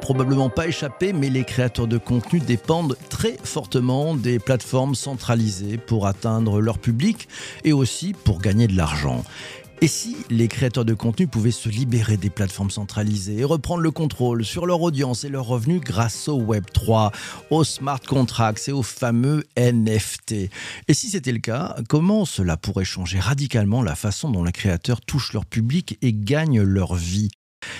probablement pas échappé, mais les créateurs de contenu dépendent très fortement des plateformes centralisées pour atteindre leur public et aussi pour gagner de l'argent. Et si les créateurs de contenu pouvaient se libérer des plateformes centralisées et reprendre le contrôle sur leur audience et leurs revenus grâce au Web 3, aux smart contracts et aux fameux NFT Et si c'était le cas, comment cela pourrait changer radicalement la façon dont les créateurs touchent leur public et gagnent leur vie?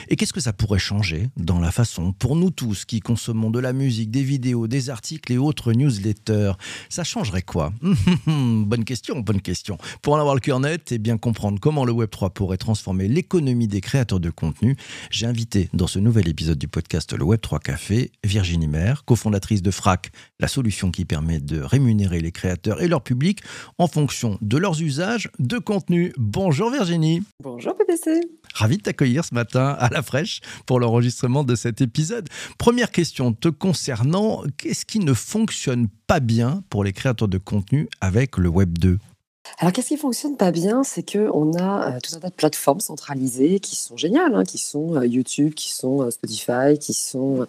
Et qu'est-ce que ça pourrait changer dans la façon, pour nous tous qui consommons de la musique, des vidéos, des articles et autres newsletters, ça changerait quoi? Bonne question, bonne question. Pour en avoir le cœur net et bien comprendre comment le Web3 pourrait transformer l'économie des créateurs de contenu, j'ai invité dans ce nouvel épisode du podcast Le Web3 Café Virginie Maire, cofondatrice de FRAC, la solution qui permet de rémunérer les créateurs et leur public en fonction de leurs usages de contenu. Bonjour Virginie. Bonjour PPC. Ravi de t'accueillir ce matin à la fraîche pour l'enregistrement de cet épisode. Première question te concernant, qu'est-ce qui ne fonctionne pas bien pour les créateurs de contenu avec le Web 2 alors, qu'est-ce qui fonctionne pas bien, c'est qu'on a euh, tout un tas de plateformes centralisées qui sont géniales, hein, qui sont euh, YouTube, qui sont euh, Spotify, qui sont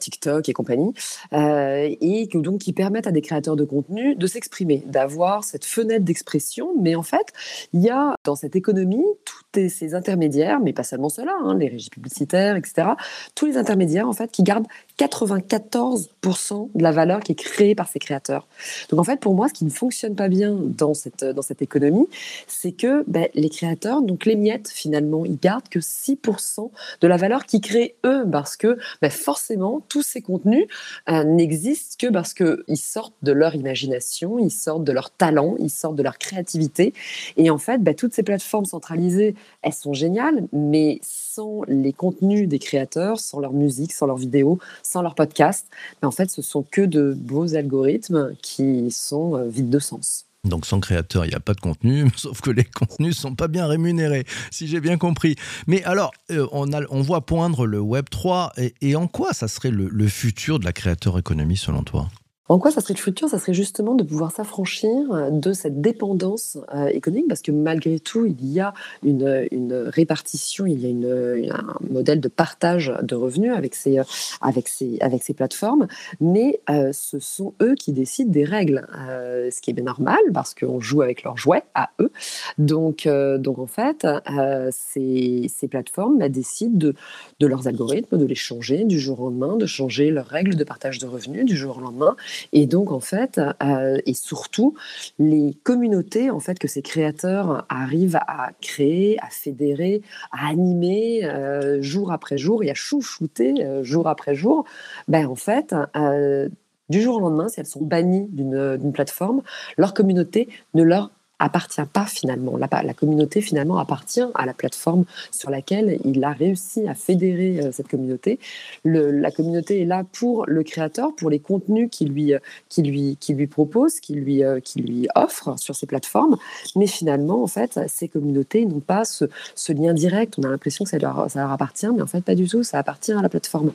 TikTok et compagnie, et donc qui permettent à des créateurs de contenu de s'exprimer, d'avoir cette fenêtre d'expression. Mais en fait, il y a dans cette économie tous ces intermédiaires, mais pas seulement ceux-là, hein, les régies publicitaires, etc. Tous les intermédiaires en fait qui gardent 94% de la valeur qui est créée par ces créateurs. Donc en fait, pour moi, ce qui ne fonctionne pas bien dans cette, dans cette économie, c'est que ben, les créateurs, donc les miettes finalement, ils gardent que 6% de la valeur qu'ils créent eux, parce que ben, forcément, tous ces contenus euh, n'existent que parce qu'ils sortent de leur imagination, ils sortent de leur talent, ils sortent de leur créativité. Et en fait, ben, toutes ces plateformes centralisées, elles sont géniales, mais sans les contenus des créateurs, sans leur musique, sans leurs vidéos, sans leur podcast, mais en fait, ce sont que de beaux algorithmes qui sont euh, vides de sens. Donc sans créateur, il n'y a pas de contenu, sauf que les contenus sont pas bien rémunérés, si j'ai bien compris. Mais alors, euh, on, a, on voit poindre le Web 3, et, en quoi ça serait le, le futur de la créateur économie selon toi? En quoi ça serait le futur? Ça serait justement de pouvoir s'affranchir euh, de cette dépendance euh, économique, parce que malgré tout, il y a une, répartition, il y a un modèle de partage de revenus avec ces, ces plateformes, mais euh, ce sont eux qui décident des règles, ce qui est bien normal, parce qu'on joue avec leurs jouets à eux. Donc, en fait, ces, plateformes elles décident de, de leurs algorithmes, de les changer du jour au lendemain, de changer leurs règles de partage de revenus du jour au lendemain. Et donc, en fait, euh, et surtout, les communautés en fait, que ces créateurs arrivent à créer, à fédérer, à animer euh, jour après jour et à chouchouter euh, jour après jour, ben, en fait, du jour au lendemain, si elles sont bannies d'une plateforme, leur communauté ne leur appartient pas finalement. La, la, communauté finalement appartient à la plateforme sur laquelle il a réussi à fédérer euh, cette communauté. Le, la communauté est là pour le créateur, pour les contenus qu'il lui, euh, qui lui, qui lui propose, qu'il lui, euh, qui lui offre sur ces plateformes. Mais finalement, en fait, ces communautés n'ont pas ce, ce, lien direct. On a l'impression que ça leur, ça leur appartient, mais en fait, pas du tout. Ça appartient à la plateforme.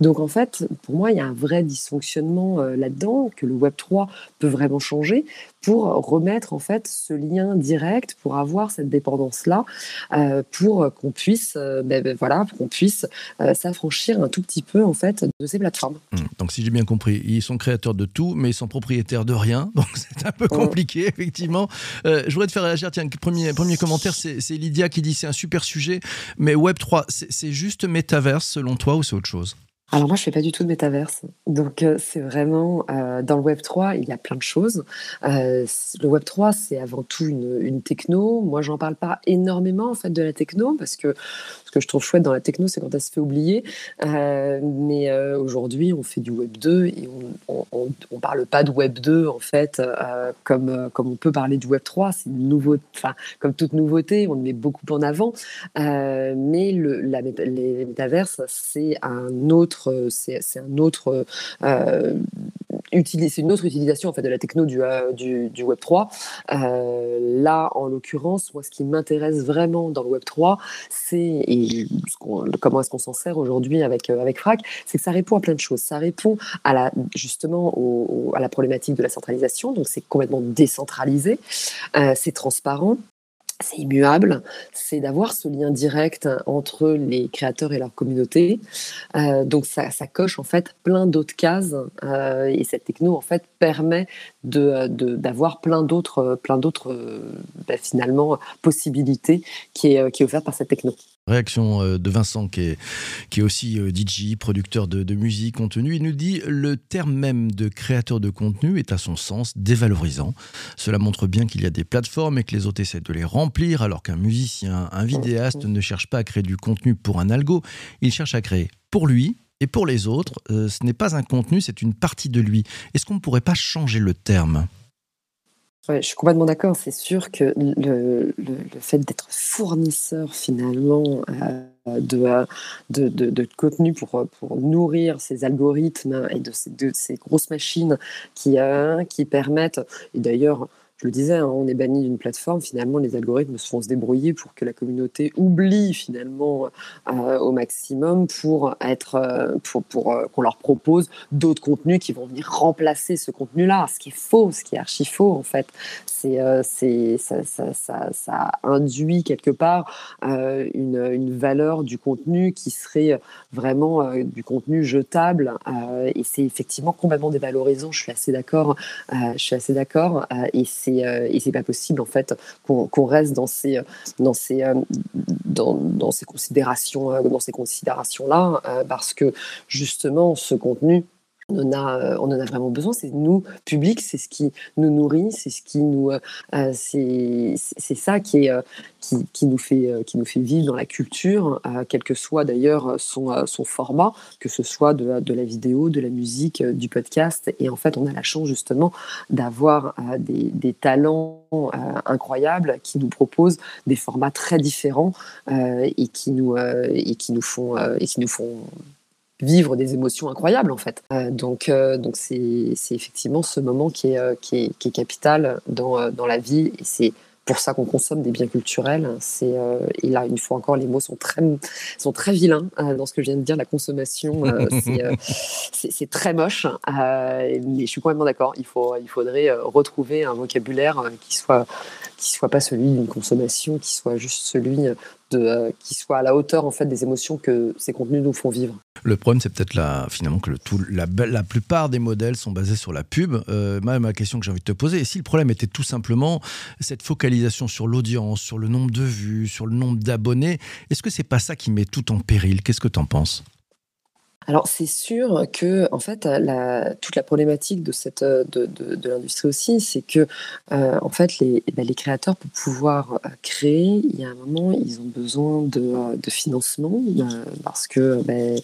Donc, en fait, pour moi, il y a un vrai dysfonctionnement là-dedans que le Web 3 peut vraiment changer pour remettre en fait ce lien direct, pour avoir cette dépendance-là, euh, pour qu'on puisse, euh, ben, ben, voilà, qu'on puisse euh, s'affranchir un tout petit peu en fait de ces plateformes. Mmh. Donc si j'ai bien compris, ils sont créateurs de tout, mais ils sont propriétaires de rien, donc c'est un peu compliqué effectivement. je voudrais te faire réagir. Tiens, premier premier commentaire, c'est Lydia qui dit c'est un super sujet, mais Web 3, c'est juste métaverse selon toi ou c'est autre chose? Alors moi, je fais pas du tout de métaverse. Donc euh, c'est vraiment euh, dans le Web 3, il y a plein de choses. Euh, le Web 3, c'est avant tout une, techno. Moi, j'en parle pas énormément en fait de la techno parce que ce que je trouve chouette dans la techno, c'est quand elle se fait oublier. Mais aujourd'hui, on fait du Web 2 et on, on, parle pas de Web 2 en fait comme comme on peut parler du Web 3. C'est une nouveauté, enfin comme toute nouveauté, on le met beaucoup en avant. mais les métaverses, c'est un autre, c'est un autre c'est une autre utilisation en fait de la techno du, euh, Web 3. Euh, là, en l'occurrence, moi, ce qui m'intéresse vraiment dans le Web 3, c'est comment est-ce qu'on s'en sert aujourd'hui avec euh, avec Frac, c'est que ça répond à plein de choses. Ça répond à justement à la problématique de la centralisation, donc c'est complètement décentralisé, c'est transparent. C'est immuable, c'est d'avoir ce lien direct entre les créateurs et leur communauté. Euh, donc ça, coche en fait plein d'autres cases euh, et cette techno en fait permet de, d'avoir plein d'autres, plein d'autres ben, finalement possibilités qui est, qui est offerte par cette techno. Réaction euh, de Vincent, qui est, qui est aussi euh, DJ, producteur de, musique, contenu. Il nous dit le terme même de créateur de contenu est à son sens dévalorisant. Cela montre bien qu'il y a des plateformes et que les autres essaient de les remplir, alors qu'un musicien, un vidéaste ne cherche pas à créer du contenu pour un algo, il cherche à créer pour lui et pour les autres. Euh, ce n'est pas un contenu, c'est une partie de lui. Est-ce qu'on ne pourrait pas changer le terme? Je suis complètement d'accord. C'est sûr que le, fait d'être fournisseur finalement euh, de, de, de, contenu pour, pour nourrir ces algorithmes et de ces, ces grosses machines qui, euh, qui permettent, et d'ailleurs, je le disais, hein, on est banni d'une plateforme. Finalement, les algorithmes se font se débrouiller pour que la communauté oublie finalement euh, au maximum pour euh, pour, euh, qu'on leur propose d'autres contenus qui vont venir remplacer ce contenu-là. Ce qui est faux, ce qui est archi faux en fait. C'est, c'est, ça, ça, induit quelque part une, une, valeur du contenu qui serait vraiment du contenu jetable. et c'est effectivement complètement dévalorisant. Je suis assez d'accord. je suis assez d'accord. et c'est euh, et c'est pas possible en fait qu'on reste dans ces dans ces euh, dans, ces considérations euh, dans ces considérations là parce que justement ce contenu on en a, on en a vraiment besoin. C'est nous, public, c'est ce qui nous nourrit, c'est ce qui nous, c'est ça qui est, qui, nous fait, qui nous fait vivre dans la culture, quel que soit d'ailleurs son, son format, que ce soit de, de, la vidéo, de la musique, du podcast. Et en fait, on a la chance justement d'avoir des, des, talents incroyables qui nous proposent des formats très différents et qui nous, et qui nous font, et qui nous font vivre des émotions incroyables en fait. donc donc c'est effectivement ce moment qui est, qui est, qui est capital dans, dans la vie et c'est pour ça qu'on consomme des biens culturels. C'est euh, et là une fois encore les mots sont très sont très vilains euh, dans ce que je viens de dire. La consommation, euh, c'est très moche. mais je suis complètement d'accord. Il faut il faudrait retrouver un vocabulaire qui soit qui soit pas celui d'une consommation, qui soit juste celui de, qui soit à la hauteur en fait des émotions que ces contenus nous font vivre. Le problème, c'est peut-être là, finalement que la, plupart des modèles sont basés sur la pub. Euh, ma question que j'ai envie de te poser, et si le problème était tout simplement cette focalisation sur l'audience, sur le nombre de vues, sur le nombre d'abonnés, est-ce que c'est pas ça qui met tout en péril? Qu'est-ce que tu en penses? Alors c'est sûr que en fait la, toute la problématique de cette de, de, l'industrie aussi, c'est que euh, en fait les, eh ben, les créateurs pour pouvoir euh, créer, il y a un moment ils ont besoin de, de financement parce que ben,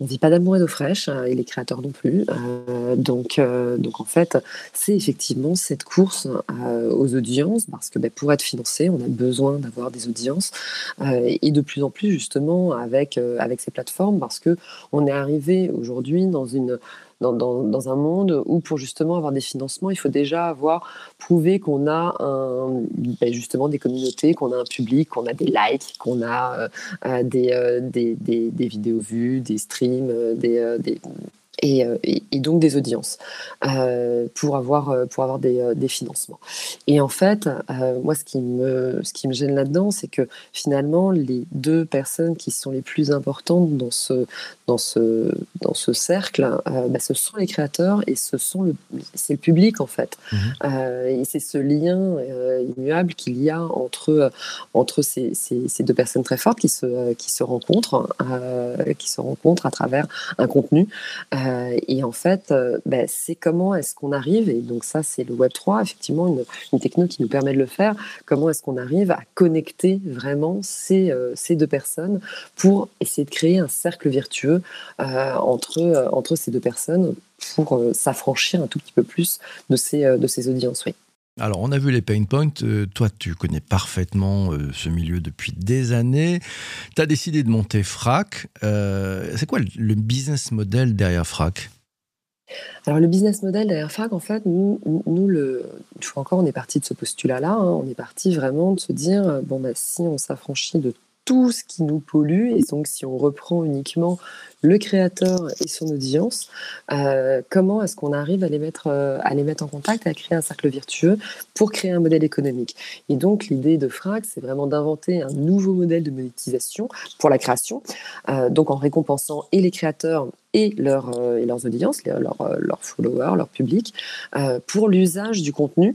on vit pas d'amour et d'eau fraîche, euh, et les créateurs non plus. Euh, donc, euh, donc en fait, c'est effectivement cette course aux audiences, parce que ben, pour être financé, on a besoin d'avoir des audiences, et de plus en plus justement avec avec ces plateformes, parce que on est arrivé aujourd'hui dans une dans, un monde où pour justement avoir des financements, il faut déjà avoir prouvé qu'on a un, ben, justement des communautés, qu'on a un public, qu'on a des likes, qu'on a euh, euh, des, euh, des, des, des, vidéos vues, des streams, des, des euh, et, et, donc des audiences euh, pour avoir, euh, pour avoir des, des, financements. Et en fait, moi, ce qui me, ce qui me gêne là-dedans, c'est que finalement, les deux personnes qui sont les plus importantes dans ce, dans ce, dans ce cercle, bah, ce sont les créateurs et ce sont le, c'est le public en fait. Mmh. et c'est ce lien immuable qu'il y a entre, entre ces, ces, ces, deux personnes très fortes qui se, qui se rencontrent, qui se rencontrent à travers un contenu. Euh, et en fait, euh, ben, c'est comment est-ce qu'on arrive, et donc ça c'est le Web 3, effectivement une, techno qui nous permet de le faire, comment est-ce qu'on arrive à connecter vraiment ces, euh, deux personnes pour essayer de créer un cercle vertueux entre, entre ces deux personnes pour s'affranchir un tout petit peu plus de ces, de ces audiences. Oui. Alors, on a vu les pain points. Euh, toi, tu connais parfaitement euh, ce milieu depuis des années. Tu as décidé de monter FRAC. Euh, c'est quoi le business model derrière FRAC? Alors le business model derrière FRAC, en fait, nous, nous le, fois encore, on est parti de ce postulat-là. Hein. on est parti vraiment de se dire, bon, bah, si on s'affranchit de tout ce qui nous pollue. Et donc, si on reprend uniquement le créateur et son audience, euh, comment est-ce qu'on arrive à les, mettre, euh, à les mettre en contact, à créer un cercle virtueux pour créer un modèle économique? Et donc, l'idée de Frac, c'est vraiment d'inventer un nouveau modèle de monétisation pour la création, euh, donc en récompensant et les créateurs et, et leurs audiences, leurs, leurs followers, leur public, pour l'usage du contenu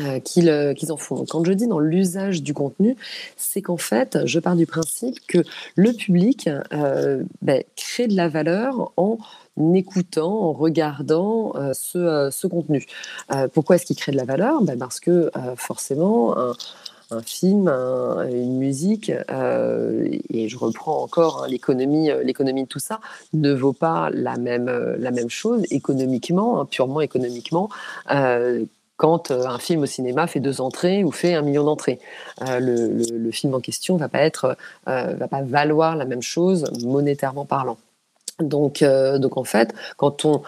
euh, euh, qu'ils en font. quand je dis dans l'usage du contenu, c'est qu'en fait, je pars du principe que le public euh, ben, crée de la valeur en écoutant, en regardant ce, contenu. pourquoi est-ce qu'il crée de la valeur? Ben, Parce que forcément, un, film, une musique, et je reprends encore hein, l'économie, l'économie de tout ça, ne vaut pas la même, la même chose économiquement, hein, purement économiquement, quand euh, un film au cinéma fait deux entrées ou fait un million d'entrées. Euh, le, film en question va pas être, euh, va pas valoir la même chose monétairement parlant. Donc, donc en fait, quand on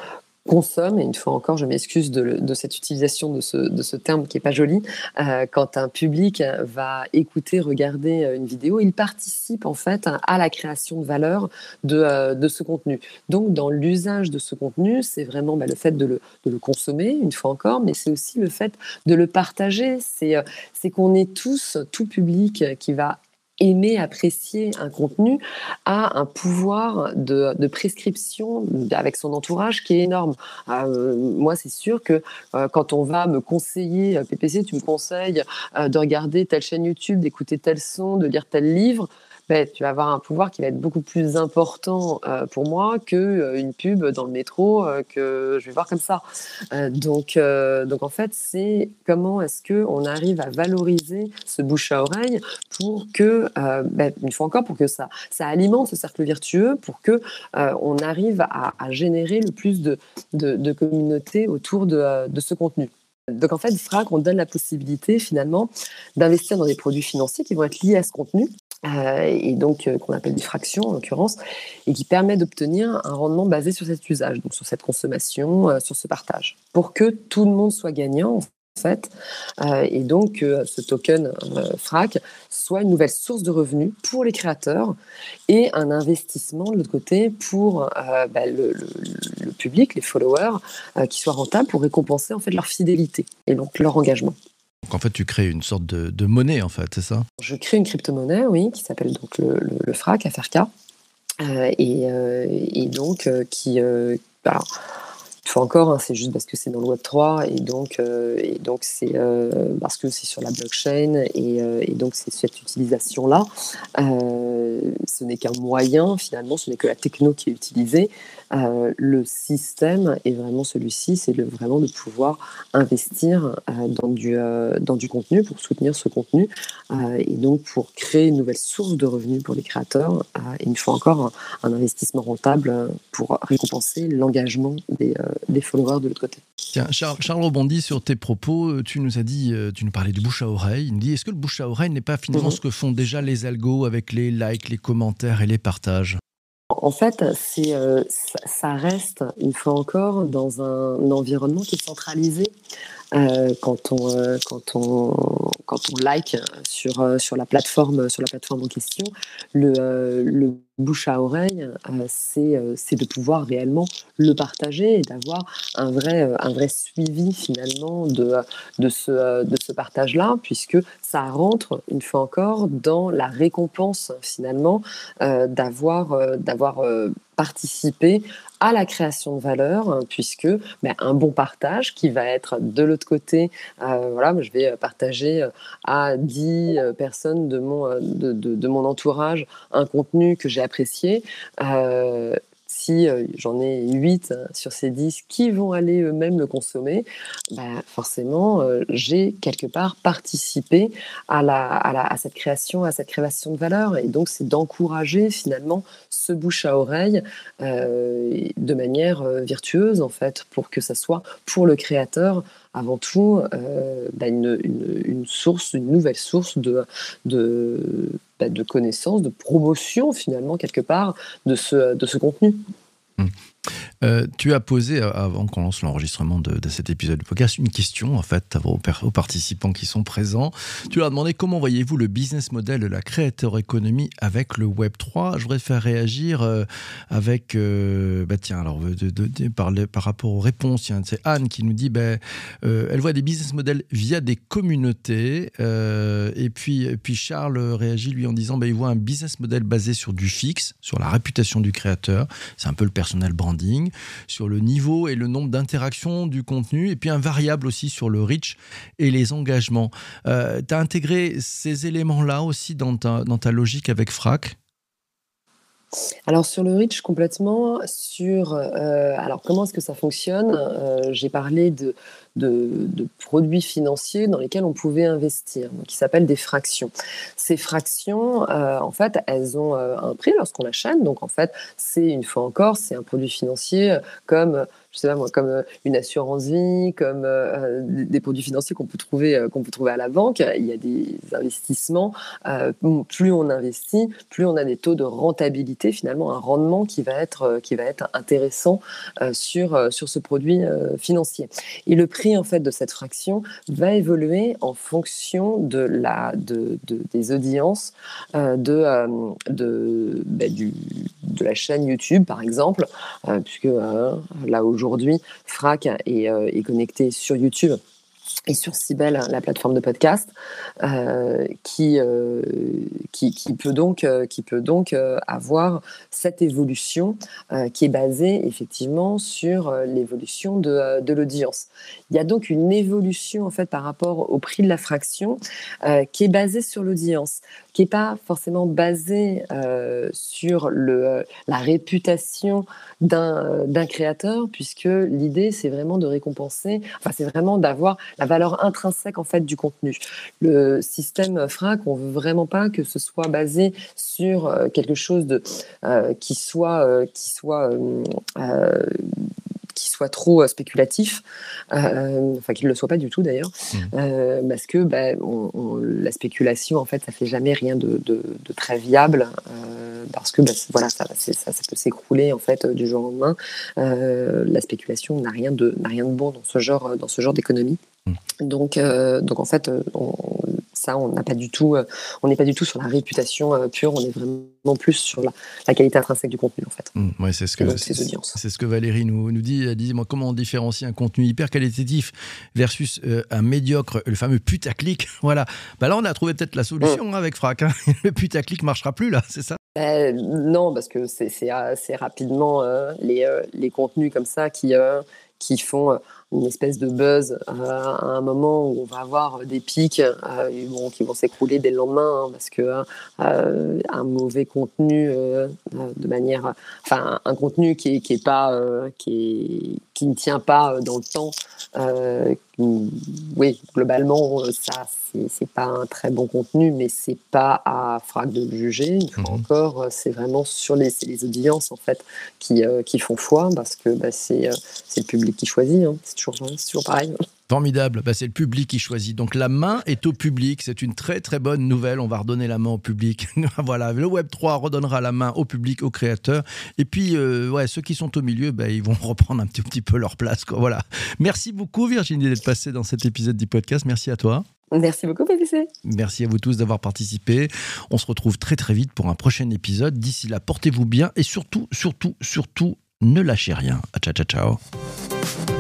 consomme, et une fois encore, je m'excuse de, cette utilisation de ce, terme qui n'est pas joli, euh, quand un public va écouter, regarder euh, une vidéo, il participe en fait à la création de valeur de, euh, ce contenu. Donc, dans l'usage de ce contenu, c'est vraiment bah, le fait de le, de le, consommer, une fois encore, mais c'est aussi le fait de le partager. C'est qu'on est tous, tout public qui va aimer, apprécier un contenu a un pouvoir de, prescription avec son entourage qui est énorme. Euh, moi, c'est sûr que euh, quand on va me conseiller, euh, PPC, tu me conseilles de regarder telle chaîne YouTube, d'écouter tel son, de lire tel livre, tu vas avoir un pouvoir qui va être beaucoup plus important euh, pour moi que euh, une pub dans le métro euh, que je vais voir comme ça. donc, donc en fait, c'est comment est-ce que on arrive à valoriser ce bouche à oreille pour que, ben, une fois encore, pour que ça, ça alimente ce cercle virtueux, pour que on arrive à, générer le plus de, de, communautés autour de, de ce contenu. Donc en fait, FRAC, on donne la possibilité finalement d'investir dans des produits financiers qui vont être liés à ce contenu euh, et donc euh, qu'on appelle des fractions en l'occurrence, et qui permet d'obtenir un rendement basé sur cet usage, donc sur cette consommation, euh, sur ce partage, pour que tout le monde soit gagnant en fait, et donc que ce token FRAC soit une nouvelle source de revenus pour les créateurs et un investissement de l'autre côté pour bah, le, public, les followers, qui soit rentable pour récompenser en fait leur fidélité et donc leur engagement. En fait, tu crées une sorte de, monnaie, en fait, c'est ça? Je crée une crypto-monnaie, oui, qui s'appelle donc le, FRAC, FRK, euh, euh, et, donc euh, qui... Une fois encore, hein, c'est juste parce que c'est dans le Web 3 et donc, et donc c'est parce que c'est sur la blockchain et, et donc c'est cette utilisation-là. ce n'est qu'un moyen finalement, ce n'est que la techno qui est utilisée, euh, le système est vraiment celui-ci, c'est vraiment de pouvoir investir euh, dans, du, euh, dans du contenu pour soutenir ce contenu et donc pour créer une nouvelle source de revenus pour les créateurs et une fois encore un, investissement rentable pour récompenser l'engagement des, des, followers de l'autre côté. Tiens, Charles, Charles rebondit sur tes propos. Tu nous as dit, tu nous parlais du bouche à oreille. Il nous dit, est-ce que le bouche à oreille n'est pas finalement mhm. ce que font déjà les algos avec les likes, les commentaires et les partages? En fait, c'est, euh, ça reste, une fois encore, dans un environnement qui est centralisé. Euh, quand on euh, quand on quand on like sur sur la plateforme sur la plateforme en question le, le bouche à oreille c'est c'est de pouvoir réellement le partager et d'avoir un vrai un vrai suivi finalement de de ce de ce partage là puisque ça rentre une fois encore dans la récompense finalement d'avoir d'avoir participer à la création de valeur, hein, puisque ben, un bon partage qui va être de l'autre côté, euh, voilà, je vais partager euh, à 10 euh, personnes de mon, de, mon entourage un contenu que j'ai apprécié si euh, j'en ai 8 hein, sur ces 10 qui vont aller eux-mêmes le consommer, bah, forcément, euh, j'ai quelque part participé à, cette création, à cette création de valeur. Et donc, c'est d'encourager finalement ce bouche à oreille euh, de manière virtueuse, en fait, pour que ça soit pour le créateur avant tout bah, une, nouvelle source de, de de connaissances, de promotion finalement quelque part de ce, de ce contenu. Euh, tu as posé, euh, avant qu'on lance l'enregistrement de, cet épisode du podcast, une question en fait aux, participants qui sont présents. Tu leur as demandé comment voyez-vous le business model de la créateur économie avec le Web 3. Je voudrais faire réagir euh, avec, bah tiens, alors de, de, par, rapport aux réponses, c'est Anne qui nous dit, bah, elle voit des business models via des communautés. et puis, puis Charles réagit lui en disant, bah, il voit un business model basé sur du fixe, sur la réputation du créateur. C'est un peu le personnel sur le niveau et le nombre d'interactions du contenu, et puis un variable aussi sur le reach et les engagements. Euh, tu as intégré ces éléments-là aussi dans ta, dans ta logique avec Frac? Alors sur le reach complètement, sur euh, alors comment est-ce que ça fonctionne euh, J'ai parlé de, de, produits financiers dans lesquels on pouvait investir, qui s'appellent des fractions. Ces fractions, en fait, elles ont un prix lorsqu'on l'achète. Donc en fait, c'est une fois encore, c'est un produit financier comme je sais pas moi, comme euh, une assurance vie, comme euh, des produits financiers qu'on peut trouver euh, qu'on peut trouver à la banque. Il y a des investissements. plus on investit, plus on a des taux de rentabilité, finalement un rendement qui va être qui va être intéressant sur sur ce produit financier. Et le prix en fait de cette fraction va évoluer en fonction de la de, des audiences de de bah, du, de la chaîne YouTube par exemple, puisque là où aujourd'hui, Frac euh, est, connecté sur YouTube et sur Cybelle, la plateforme de podcast, euh, qui, euh, qui, qui, peut donc, qui peut donc avoir cette évolution qui est basée effectivement sur l'évolution de, de l'audience. Il y a donc une évolution en fait par rapport au prix de la fraction qui est basée sur l'audience qui n'est pas forcément basé euh, sur le, euh, la réputation d'un créateur, puisque l'idée, c'est vraiment de récompenser, enfin, c'est vraiment d'avoir la valeur intrinsèque en fait du contenu. Le système FRAC, on veut vraiment pas que ce soit basé sur euh, quelque chose de, qui soit, qui soit qui soit trop euh, spéculatif, euh, enfin qu'il ne le soit pas du tout d'ailleurs, mmh. euh, parce que bah, la spéculation, en fait, ça fait jamais rien de, très viable, parce que bah, voilà, ça, ça, peut s'écrouler en fait du jour au lendemain. la spéculation n'a rien de rien de bon dans ce genre dans ce genre d'économie. Donc, donc en fait, on, ça, on n'a pas du tout, euh, on n'est pas du tout sur la réputation euh, pure, on est vraiment plus sur la, qualité intrinsèque du contenu en fait. Mmh, c'est ce que c'est ce que Valérie nous, nous dit. Elle dit moi comment on différencie un contenu hyper qualitatif versus euh, un médiocre, le fameux putaclic? Voilà. Bah là on a trouvé peut-être la solution mmh. hein, avec Frac. Hein. Le putaclic marchera plus là, c'est ça? Ben, Non parce que c'est assez rapidement les, les contenus comme ça qui qui font une espèce de buzz euh, à un moment où on va avoir des pics euh, bon, qui vont s'écrouler dès le lendemain hein, parce que euh, un mauvais contenu de manière enfin un contenu qui est, qui est pas qui, est, qui ne tient pas dans le temps oui globalement ça c'est pas un très bon contenu mais c'est pas à frac de le juger une fois mhm. encore c'est vraiment sur les, les audiences en fait qui, qui font foi parce que bah, c'est le public qui choisit hein c'est toujours, pareil. Formidable, bah, c'est le public qui choisit. Donc la main est au public, c'est une très très bonne nouvelle, on va redonner la main au public. voilà, le Web 3 redonnera la main au public, aux créateurs. Et puis euh, ouais, ceux qui sont au milieu, bah, ils vont reprendre un petit, petit peu leur place. Quoi. Voilà. Merci beaucoup Virginie d'être passée dans cet épisode du podcast, merci à toi. Merci beaucoup, PPC. Merci à vous tous d'avoir participé. On se retrouve très très vite pour un prochain épisode. D'ici là, portez-vous bien et surtout, surtout, surtout, ne lâchez rien. Ciao, ciao, ciao.